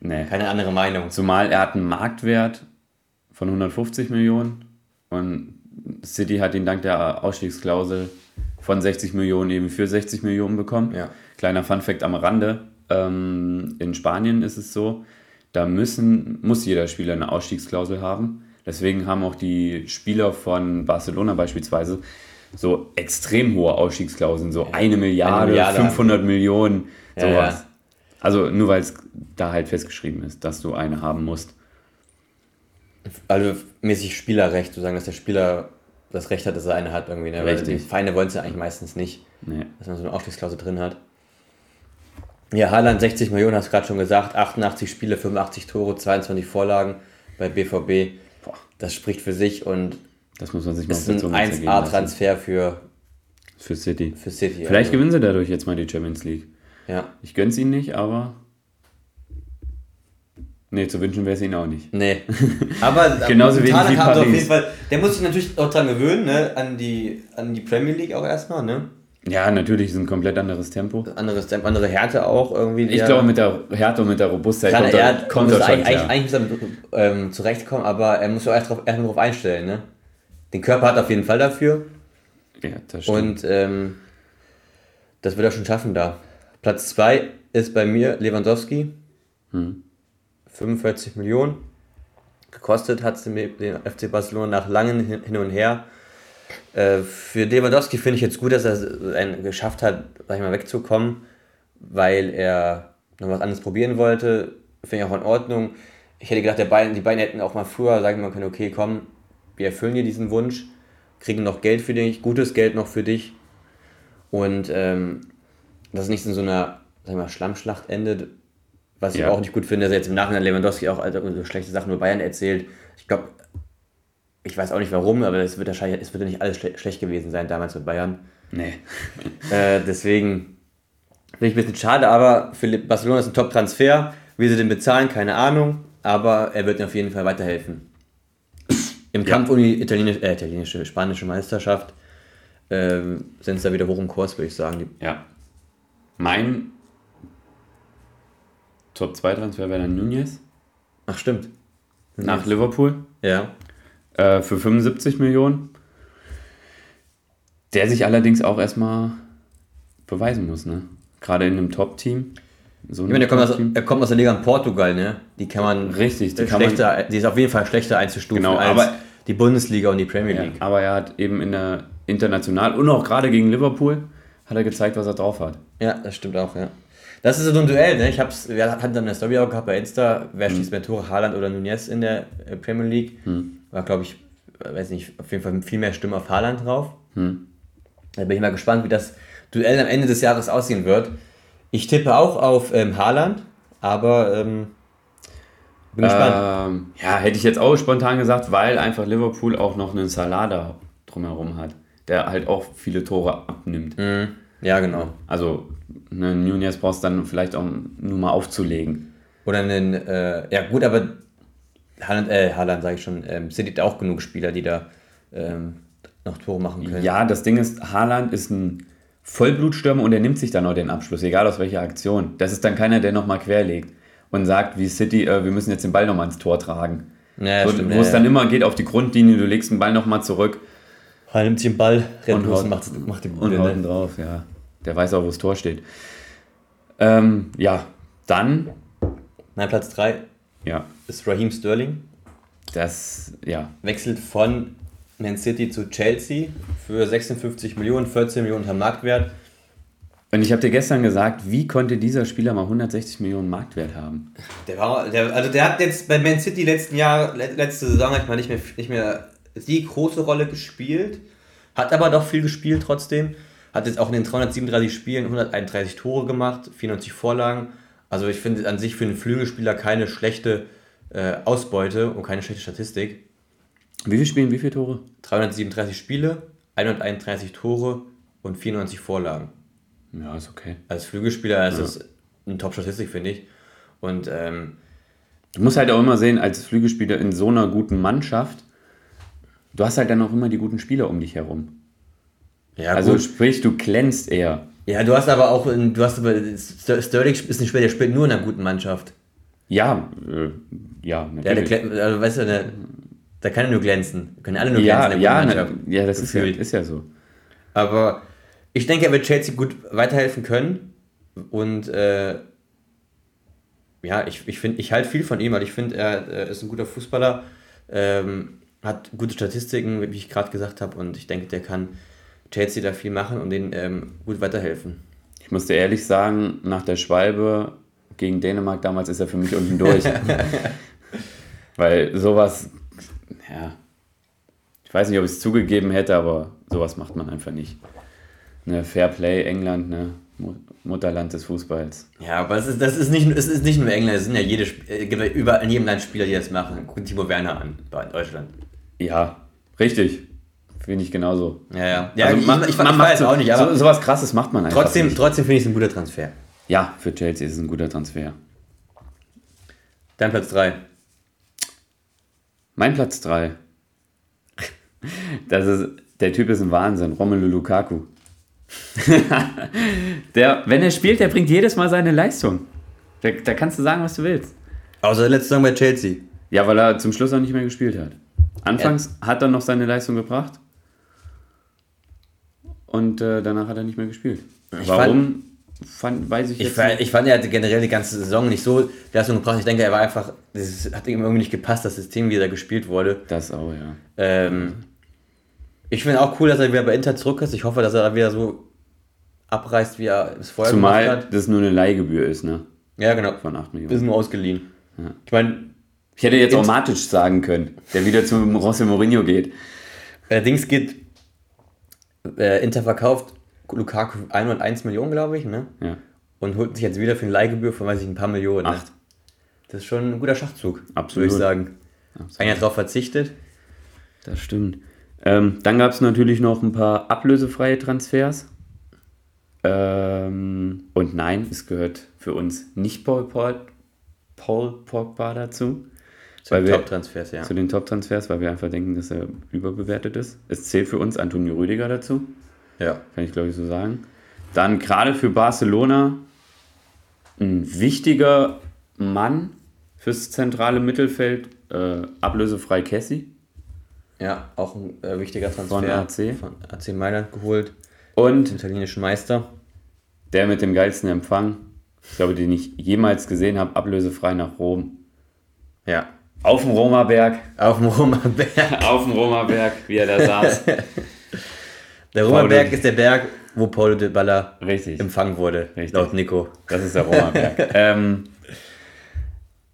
Nee. keine andere Meinung. Zumal er hat einen Marktwert von 150 Millionen und City hat ihn dank der Ausstiegsklausel von 60 Millionen eben für 60 Millionen bekommen. Ja. Kleiner Funfact am Rande. Ähm, in Spanien ist es so, da müssen, muss jeder Spieler eine Ausstiegsklausel haben. Deswegen haben auch die Spieler von Barcelona beispielsweise so extrem hohe Ausstiegsklauseln, so eine Milliarde, Milliarde. 500 Millionen, Ja, sowas. ja. Also nur weil es da halt festgeschrieben ist, dass du eine haben musst. Also mäßig Spielerrecht, zu sagen, dass der Spieler das Recht hat, dass er eine hat irgendwie. Ne? Weil. Die Vereine wollen es ja eigentlich meistens nicht, Nee. dass man so eine Ausstiegsklausel drin hat. Ja, Haaland 60 Millionen, hast du gerade schon gesagt, 88 Spiele, 85 Tore, 22 Vorlagen bei BVB. Boah, Das spricht für sich und das muss man sich mal ist ein Zunge zergehen lassen. 1A-Transfer für, Für City. für City. Vielleicht also, gewinnen sie dadurch jetzt mal die Champions League. Ja. Ich gönn's ihnen nicht, aber. Nee, zu wünschen wäre es ihnen auch nicht. Nee. (laughs) Aber Genauso wenig Haaland wie hat auf Paris. jeden Fall, der muss sich natürlich auch dran gewöhnen, ne? An die, an die Premier League auch erstmal, ne? Ja, natürlich ist ein komplett anderes Tempo. Anderes, Tempo, andere Härte auch irgendwie. Ich ja. glaube, mit der Härte und mit der Robustheit kommt er, er kommt er schon eigentlich, klar. eigentlich, muss er ähm, zurechtkommen, aber er muss ja erst drauf, erstmal drauf einstellen, ne? Den Körper hat er auf jeden Fall dafür Ja, das stimmt. und ähm, das wird er schon schaffen da. Platz 2 ist bei mir Lewandowski. Hm. 45 Millionen. Gekostet hat es den FC Barcelona nach langem Hin und Her. Äh, für Lewandowski finde ich jetzt gut, dass er es geschafft hat, sag ich mal, wegzukommen, weil er noch was anderes probieren wollte. Finde ich auch in Ordnung. Ich hätte gedacht, beiden, die beiden hätten auch mal früher sagen können, okay, komm, wir erfüllen dir diesen Wunsch, kriegen noch Geld für dich, gutes Geld noch für dich. Und ähm, dass es nicht in so einer sag ich mal, Schlammschlacht endet, was ich Ja. auch nicht gut finde, dass er jetzt im Nachhinein Lewandowski auch also, so schlechte Sachen über Bayern erzählt. Ich glaube, ich weiß auch nicht warum, aber es wird wahrscheinlich, es wird ja nicht alles schle schlecht gewesen sein damals mit Bayern. nee. (laughs) Äh, deswegen finde ich ein bisschen schade, aber für Barcelona ist ein Top-Transfer. Wie sie den bezahlen, keine Ahnung, aber er wird ihnen auf jeden Fall weiterhelfen. (laughs) Im Kampf um die italienische, äh, italienische, spanische Meisterschaft ähm, sind es da wieder hoch im Kurs, würde ich sagen. Die, Ja. Mein Top 2 Transfer wäre dann Nunez ach, stimmt. nach Liverpool. Ja. äh, für 75 Millionen. Der sich allerdings auch erstmal beweisen muss, ne? Gerade in einem Top-Team. So Ich meine, er kommt, aus, er kommt aus der Liga in Portugal, ne? Die kann man. Richtig, die kann man- schlechter, die ist auf jeden Fall schlechter einzustufen Genau, als aber- die Bundesliga und die Premier Ja, League. aber er hat eben in der international und auch gerade gegen Liverpool hat er gezeigt, was er drauf hat. Ja, das stimmt auch, ja. Das ist so ein Duell, ne? Ich hab's, wir hatten dann eine Story auch gehabt bei Insta, wer Hm. schießt mehr Tore, Haaland oder Nunez in der äh, Premier League. War, glaube ich, äh, weiß nicht, auf jeden Fall viel mehr Stimmen auf Haaland drauf. Hm. Da bin ich mal gespannt, wie das Duell am Ende des Jahres aussehen wird. Ich tippe auch auf ähm, Haaland, aber ähm, bin gespannt. Ähm, ja, hätte ich jetzt auch spontan gesagt, weil einfach Liverpool auch noch einen Salada drumherum hat, der halt auch viele Tore abnimmt. Mhm. Ja, genau. Also einen Nunez brauchst du dann vielleicht auch nur mal aufzulegen. Oder einen, äh, ja gut, aber Haaland, äh, Haaland sage ich schon, ähm, City hat auch genug Spieler, die da ähm, noch Tore machen können. Ja, das Ding ist, Haaland ist ein Vollblutstürmer und er nimmt sich dann auch den Abschluss, egal aus welcher Aktion. Das ist dann keiner, der nochmal querlegt und sagt, wie City, äh, wir müssen jetzt den Ball nochmal ins Tor tragen. Ja, so, wo es ja, dann ja. immer geht auf die Grundlinie, du legst den Ball nochmal zurück Er nimmt sich den Ball, rennt Und haut- und macht, macht den und ihn drauf, ja. Der weiß auch, wo das Tor steht. Ähm, ja, dann, Mein Platz 3 ja, ist Raheem Sterling. das, ja, Wechselt von Man City zu Chelsea für 56 Millionen, 14 Millionen unter Marktwert. Und ich habe dir gestern gesagt, wie konnte dieser Spieler mal 160 Millionen Marktwert haben? Der war, der, also der hat jetzt bei Man City letzten Jahr, letzte Saison hat man nicht mehr, nicht mehr die große Rolle gespielt, hat aber doch viel gespielt trotzdem. Hat jetzt auch in den 337 Spielen 131 Tore gemacht, 94 Vorlagen. Also ich finde an sich für einen Flügelspieler keine schlechte äh, Ausbeute und keine schlechte Statistik. Wie viele Spielen, wie viele Tore? 337 Spiele, 131 Tore und 94 Vorlagen. Ja, ist okay. Als Flügelspieler ist ja. das eine Top-Statistik, finde ich. Und ähm, du musst halt auch immer sehen, als Flügelspieler in so einer guten Mannschaft, du hast halt dann auch immer die guten Spieler um dich herum. Ja, also gut. sprich, du glänzt eher. Ja, du hast aber auch, du hast aber, Sterling ist nicht schwer, der spielt nur in einer guten Mannschaft. Ja, äh, ja, natürlich. Ja, der, also, weißt du, der, da kann er nur glänzen. Können alle nur ja, glänzen. Ja, na, ja, das ist ja, ist ja so. Aber ich denke, er wird Chelsea gut weiterhelfen können. Und äh, ja, ich, ich ich halte viel von ihm, weil ich finde, er, er, ist ein guter Fußballer, ähm, hat gute Statistiken, wie ich gerade gesagt habe, und ich denke, der kann Chelsea da viel machen und denen ähm, gut weiterhelfen. Ich muss dir ehrlich sagen, nach der Schwalbe gegen Dänemark damals ist er für mich unten durch. (laughs) Weil sowas, ja, ich weiß nicht, ob ich es zugegeben hätte, aber sowas macht man einfach nicht. Ne, Fair Play, England, ne? Mutterland des Fußballs. Ja, aber es ist, das ist nicht, es ist nicht nur England, es sind ja jede, äh, gibt überall in jedem Land Spieler, die das machen. Guck Timo Werner an, bei Deutschland. Ja, richtig. Finde ich genauso. Ja, ja. ja also ich, man, ich, man, man macht es auch nicht, aber so, sowas krasses macht man einfach. Trotzdem, trotzdem finde ich es ein guter Transfer. Ja, für Chelsea ist es ein guter Transfer. Dein Platz 3. Mein Platz 3. Das ist, der Typ ist ein Wahnsinn, Romelu Lukaku. (laughs) der, wenn er spielt, der bringt jedes Mal seine Leistung. Da, da kannst du sagen, was du willst. Außer letzte Saison bei Chelsea. Ja, weil er zum Schluss auch nicht mehr gespielt hat. Anfangs ja. hat er noch seine Leistung gebracht und äh, danach hat er nicht mehr gespielt. Ich Warum? Fand, weiß ich, ich jetzt fand, Ich fand, er hatte generell die ganze Saison nicht so Leistung gebracht. Ich denke, er war einfach, es hat ihm irgendwie nicht gepasst, das System, wie er gespielt wurde. Das auch, ja. Ähm, ich finde auch cool, dass er wieder bei Inter zurück ist. Ich hoffe, dass er da wieder so abreißt, wie er es vorher Zumal gemacht hat. Zumal das nur eine Leihgebühr ist, ne? Ja, genau. Von 8 Millionen. Ist nur ausgeliehen. Ja. Ich meine, ich hätte jetzt auch Matic sagen können, der wieder zu Rossi Mourinho geht. Allerdings geht äh, Inter verkauft Lukaku 101 Millionen, glaube ich, ne? Ja. Und holt sich jetzt wieder für eine Leihgebühr von, weiß ich, ein paar Millionen. Ne? Acht. Ne? Das ist schon ein guter Schachzug, Absolut. würde ich sagen. Absolut. Einer darauf verzichtet. Das stimmt. Ähm, dann gab es natürlich noch ein paar ablösefreie Transfers. Ähm, und nein, es gehört für uns nicht Paul, Paul, Paul Pogba dazu. Zu den Top-Transfers, ja. Zu den Top-Transfers, weil wir einfach denken, dass er überbewertet ist. Es zählt für uns Antonio Rüdiger dazu. Ja. Kann ich, glaube ich, so sagen. Dann gerade für Barcelona ein wichtiger Mann fürs zentrale Mittelfeld, äh, ablösefrei Cassie. Ja, auch ein äh, wichtiger Transfer. Von AC. Von AC Mailand geholt. Und italienischen Meister. Der mit dem geilsten Empfang, ich glaube, den ich jemals gesehen habe, ablösefrei nach Rom. Ja, auf dem Romerberg. Auf dem Romerberg. (laughs) Auf dem Romerberg, wie er da saß. (laughs) Der Romerberg ist der Berg, wo Paulo de Balla Richtig. empfangen wurde, Richtig. laut Nico. Das ist der Romerberg. (laughs) ähm,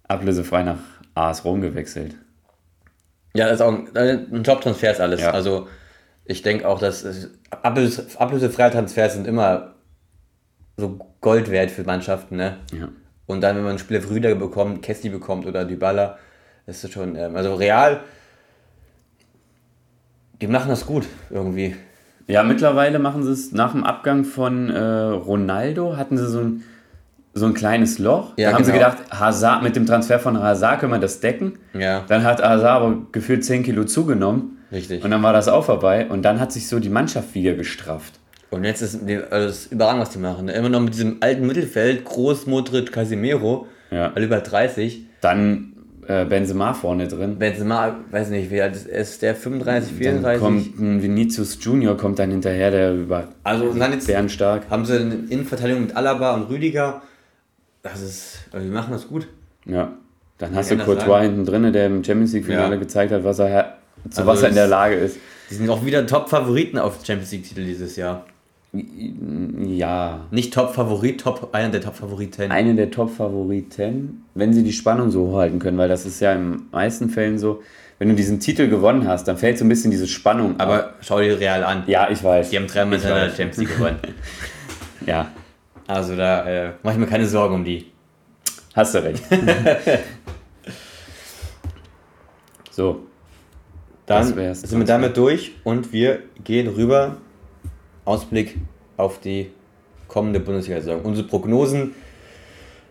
ablösefrei nach AS Rom gewechselt. Ja, das ist auch ein, ein Jobtransfer ist alles. Ja. Also ich denke auch, dass ablöse, ablösefreie Transfers sind immer so Gold wert für Mannschaften. Ne? Ja. Und dann, wenn man Spieler Rüder bekommt, Kesti bekommt oder Dybala, das ist schon, ähm, also real, die machen das gut irgendwie. Ja, mittlerweile machen sie es nach dem Abgang von äh, Ronaldo, hatten sie so ein, so ein kleines Loch. Ja, da haben genau. sie gedacht, Hazard, mit dem Transfer von Hazard können wir das decken. Ja. Dann hat Hazard aber gefühlt 10 Kilo zugenommen. Richtig. Und dann war das auch vorbei. Und dann hat sich so die Mannschaft wieder gestrafft. Und jetzt ist also das ist überragend, was die machen. Immer noch mit diesem alten Mittelfeld, Groß, Modric, Casimiro, ja. alle über 30. Dann äh, Benzema vorne drin. Benzema, weiß nicht, wie alt ist, ist der 35, 34? Dann kommt ein Vinicius Junior kommt dann hinterher, der über also und dann jetzt stark. Haben sie eine Innenverteidigung mit Alaba und Rüdiger. Das ist, also die machen das gut. Ja. Dann hast du Courtois hinten drin, der im Champions League Finale ja. gezeigt hat, was er zu was er in der Lage ist. Die sind auch wieder Top-Favoriten auf Champions League-Titel dieses Jahr. Ja. Nicht Top-Favorit, Top, einer der Top-Favoriten. Eine der Top-Favoriten, wenn sie die Spannung so hochhalten können, weil das ist ja in meisten Fällen so, wenn du diesen Titel gewonnen hast, dann fällt so ein bisschen diese Spannung Aber ab. schau dir Real an. Ja, ich weiß. Die haben dreimal hintereinander weiß. Champions League gewonnen. (laughs) Ja, Also da äh, mache ich mir keine Sorgen um die. hast du recht. (laughs) so, Dann sind wir damit durch und wir gehen rüber. Ausblick auf die kommende Bundesliga-Saison. Unsere Prognosen,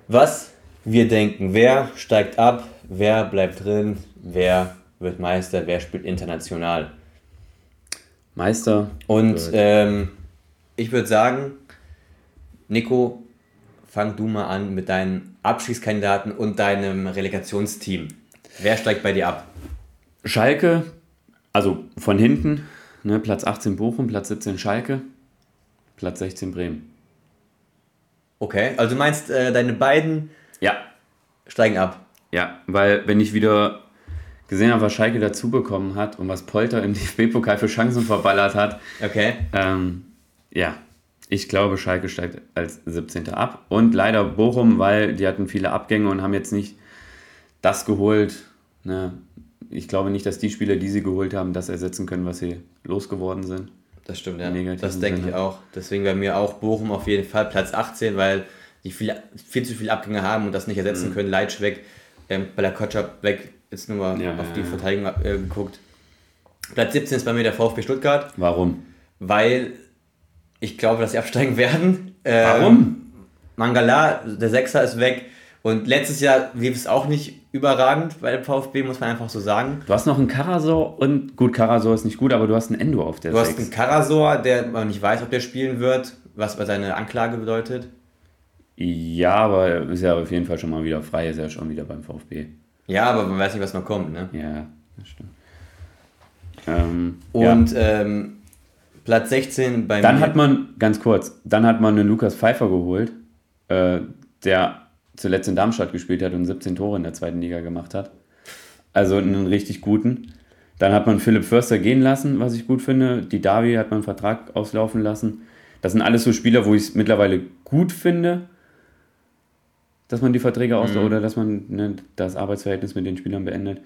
was wir denken, wer steigt ab, wer bleibt drin, wer wird Meister, wer spielt international. Meister. Und ähm, ich würde sagen, Nico, fang du mal an mit deinen Abstiegskandidaten und deinem Relegationsteam. Wer steigt bei dir ab? Schalke, also von hinten, ne, Platz 18 Bochum, Platz 17 Schalke, Platz 16 Bremen. Okay, also du meinst, äh, deine beiden Ja, steigen ab. ja, weil wenn ich wieder gesehen habe, was Schalke dazu bekommen hat und was Polter im (laughs) DFB-Pokal für Chancen verballert hat, Okay. ähm, ja, ich glaube, Schalke steigt als 17. ab. Und leider Bochum, weil die hatten viele Abgänge und haben jetzt nicht das geholt. Ne? Ich glaube nicht, dass die Spieler, die sie geholt haben, das ersetzen können, was sie losgeworden sind. Das stimmt, ja. Das denke ich auch. Deswegen bei mir auch Bochum auf jeden Fall Platz 18, weil die viel, viel zu viele Abgänge haben und das nicht Mhm. ersetzen können. Leitsch weg, ähm, Bella Kotschap weg, jetzt nur mal Ja, auf ja, die ja. Verteidigung äh, geguckt. Platz 17 ist bei mir der VfB Stuttgart, Warum? weil ich glaube, dass sie absteigen werden. Ähm, Warum? Mangala, der Sechser ist weg. Und letztes Jahr lief es auch nicht überragend bei dem VfB, muss man einfach so sagen. Du hast noch einen Karasor und gut, Karasor ist nicht gut, aber du hast einen Endo auf der Du hast 6. einen Karasor, der man nicht weiß, ob der spielen wird, was bei seine Anklage bedeutet. Ja, aber ist ja auf jeden Fall schon mal wieder frei, ist ja schon wieder beim VfB. Ja, aber man weiß nicht, was noch kommt. Ne? Ja, das stimmt. Ähm, ja. Und ähm, Platz 16 bei Dann hat man, ganz kurz, dann hat man einen Lukas Pfeiffer geholt, äh, der zuletzt in Darmstadt gespielt hat und 17 Tore in der zweiten Liga gemacht hat. Also einen richtig guten. Dann hat man Philipp Förster gehen lassen, was ich gut finde. Die Davi hat man einen Vertrag auslaufen lassen. Das sind alles so Spieler, wo ich es mittlerweile gut finde, dass man die Verträge ausläuft oder dass man ne, das Arbeitsverhältnis mit den Spielern beendet.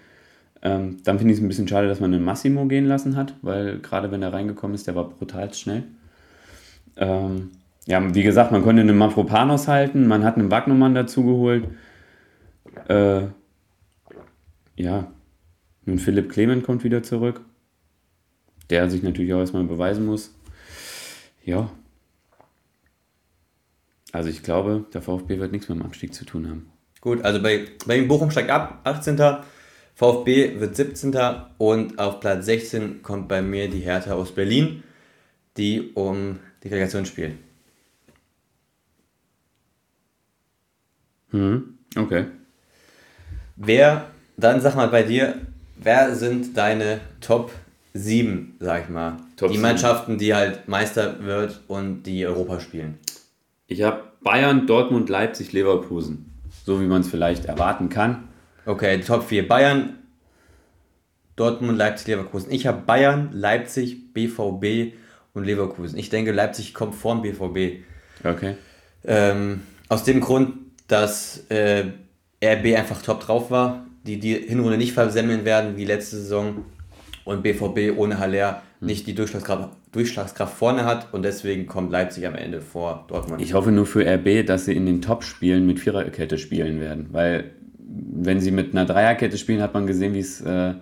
Ähm, dann finde ich es ein bisschen schade, dass man einen Massimo gehen lassen hat, weil gerade wenn er reingekommen ist, der war brutal schnell. Ähm, ja, wie gesagt, man konnte einen Mafropanos halten, man hat einen Wagnumann dazu geholt. Äh, ja, nun Philipp Clement kommt wieder zurück, der sich natürlich auch erstmal beweisen muss. Ja. Also ich glaube, der VfB wird nichts mit dem Abstieg zu tun haben. Gut, also bei, bei Bochum steigt ab, 18. VfB wird 17. Und auf Platz 16 kommt bei mir die Hertha aus Berlin, die um die Relegation spielt. Mhm. Okay. Wer, dann sag mal bei dir, wer sind deine Top 7, sag ich mal? Top die sieben. Mannschaften, die halt Meister wird und die Europa spielen. Ich habe Bayern, Dortmund, Leipzig, Leverkusen. So wie man es vielleicht erwarten kann. Okay, die Top 4. Bayern, Dortmund, Leipzig, Leverkusen. Ich habe Bayern, Leipzig, BVB und Leverkusen. Ich denke, Leipzig kommt vorm BVB. Okay. Ähm, aus dem Grund, dass äh, RB einfach top drauf war, die die Hinrunde nicht versemmeln werden wie letzte Saison und BVB ohne Haller nicht die Durchschlagskraft, Durchschlagskraft vorne hat und deswegen kommt Leipzig am Ende vor Dortmund. Ich hoffe nur für RB, dass sie in den Top-Spielen mit Viererkette spielen werden. Weil, wenn sie mit einer Dreierkette spielen, hat man gesehen, wie es äh,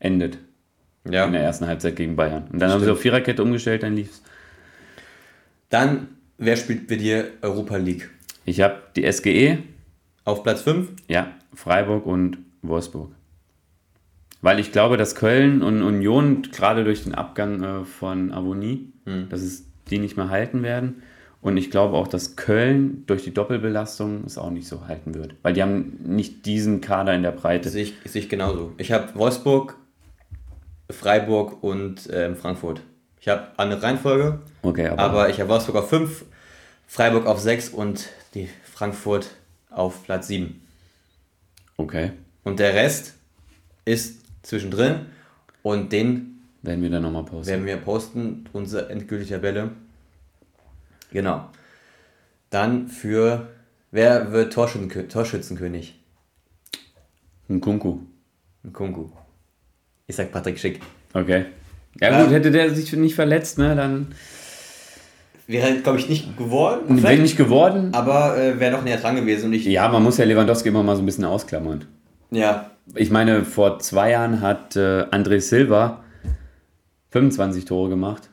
endet ja. in der ersten Halbzeit gegen Bayern. Und dann haben sie auf Viererkette umgestellt, dann lief's. Dann, wer spielt bei dir Europa League? Ich habe die SGE, Auf Platz 5? ja, Freiburg und Wolfsburg. Weil ich glaube, dass Köln und Union, gerade durch den Abgang äh, von Avonie, dass es die nicht mehr halten werden. Und ich glaube auch, dass Köln durch die Doppelbelastung es auch nicht so halten wird. Weil die haben nicht diesen Kader in der Breite. Sehe ich, sehe ich genauso. Ich habe Wolfsburg, Freiburg und ähm, Frankfurt. Ich habe eine Reihenfolge, Okay, aber, aber ich habe Wolfsburg auf 5, Freiburg auf 6 und die Frankfurt auf Platz 7. okay. Und der Rest ist zwischendrin. Und den Werden wir dann nochmal posten. werden wir posten, unsere endgültige Tabelle. Genau. Dann für, wer wird Torschützenkö Torschützenkönig? Ein Kunku. Ein Kungu. Ich sag Patrick Schick. Okay. Ja, Ja. gut, hätte der sich nicht verletzt, ne, dann Wäre, glaube ich, nicht geworden. wäre nicht geworden. aber äh, wäre noch näher dran gewesen. Und ich, Ja, man muss ja Lewandowski immer mal so ein bisschen ausklammern. ja, Ich meine, vor zwei Jahren hat äh, André Silva 25 Tore gemacht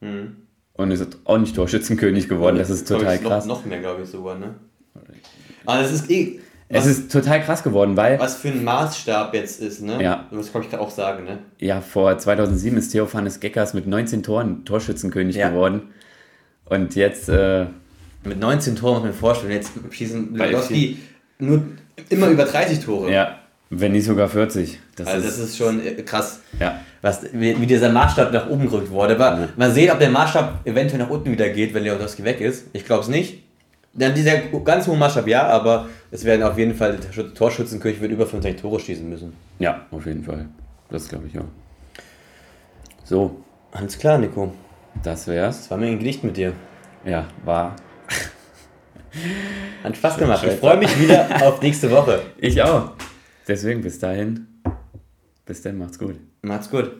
Mhm. und ist auch nicht Torschützenkönig geworden. Das ist total ich, krass. Noch, noch mehr, glaube ich, sogar, ne? Aber das ist eh, Es ist total krass geworden, weil was für ein Maßstab jetzt ist, ne? Ja. Das kann ich auch sagen, ne? ja vor 2007 ist Theophanes Geckers mit 19 Toren Torschützenkönig Ja. geworden. Und jetzt, äh, Mit 19 Toren muss man sich vorstellen, jetzt schießen Bei Lewandowski nur immer über 30 Tore. ja, wenn nicht sogar 40. Das Also ist, das ist schon äh, krass, ja. was, wie, wie dieser Maßstab nach oben gerückt wurde. Aber Ja. mal sehen, ob der Maßstab eventuell nach unten wieder geht, wenn Lewandowski weg ist. Ich glaube es nicht. Dann dieser ganz hohe Maßstab ja, aber es werden auf jeden Fall, Torschützenkönig wird über 25 Tore schießen müssen. ja, auf jeden Fall. Das glaube ich auch. So, Alles klar, Nico. Das wär's. Das war mir ein Gedicht mit dir. Ja, war. (laughs) Hat Spaß gemacht. Ich freue mich wieder auf nächste Woche. Ich auch. Deswegen bis dahin. Bis dann, macht's gut. Macht's gut.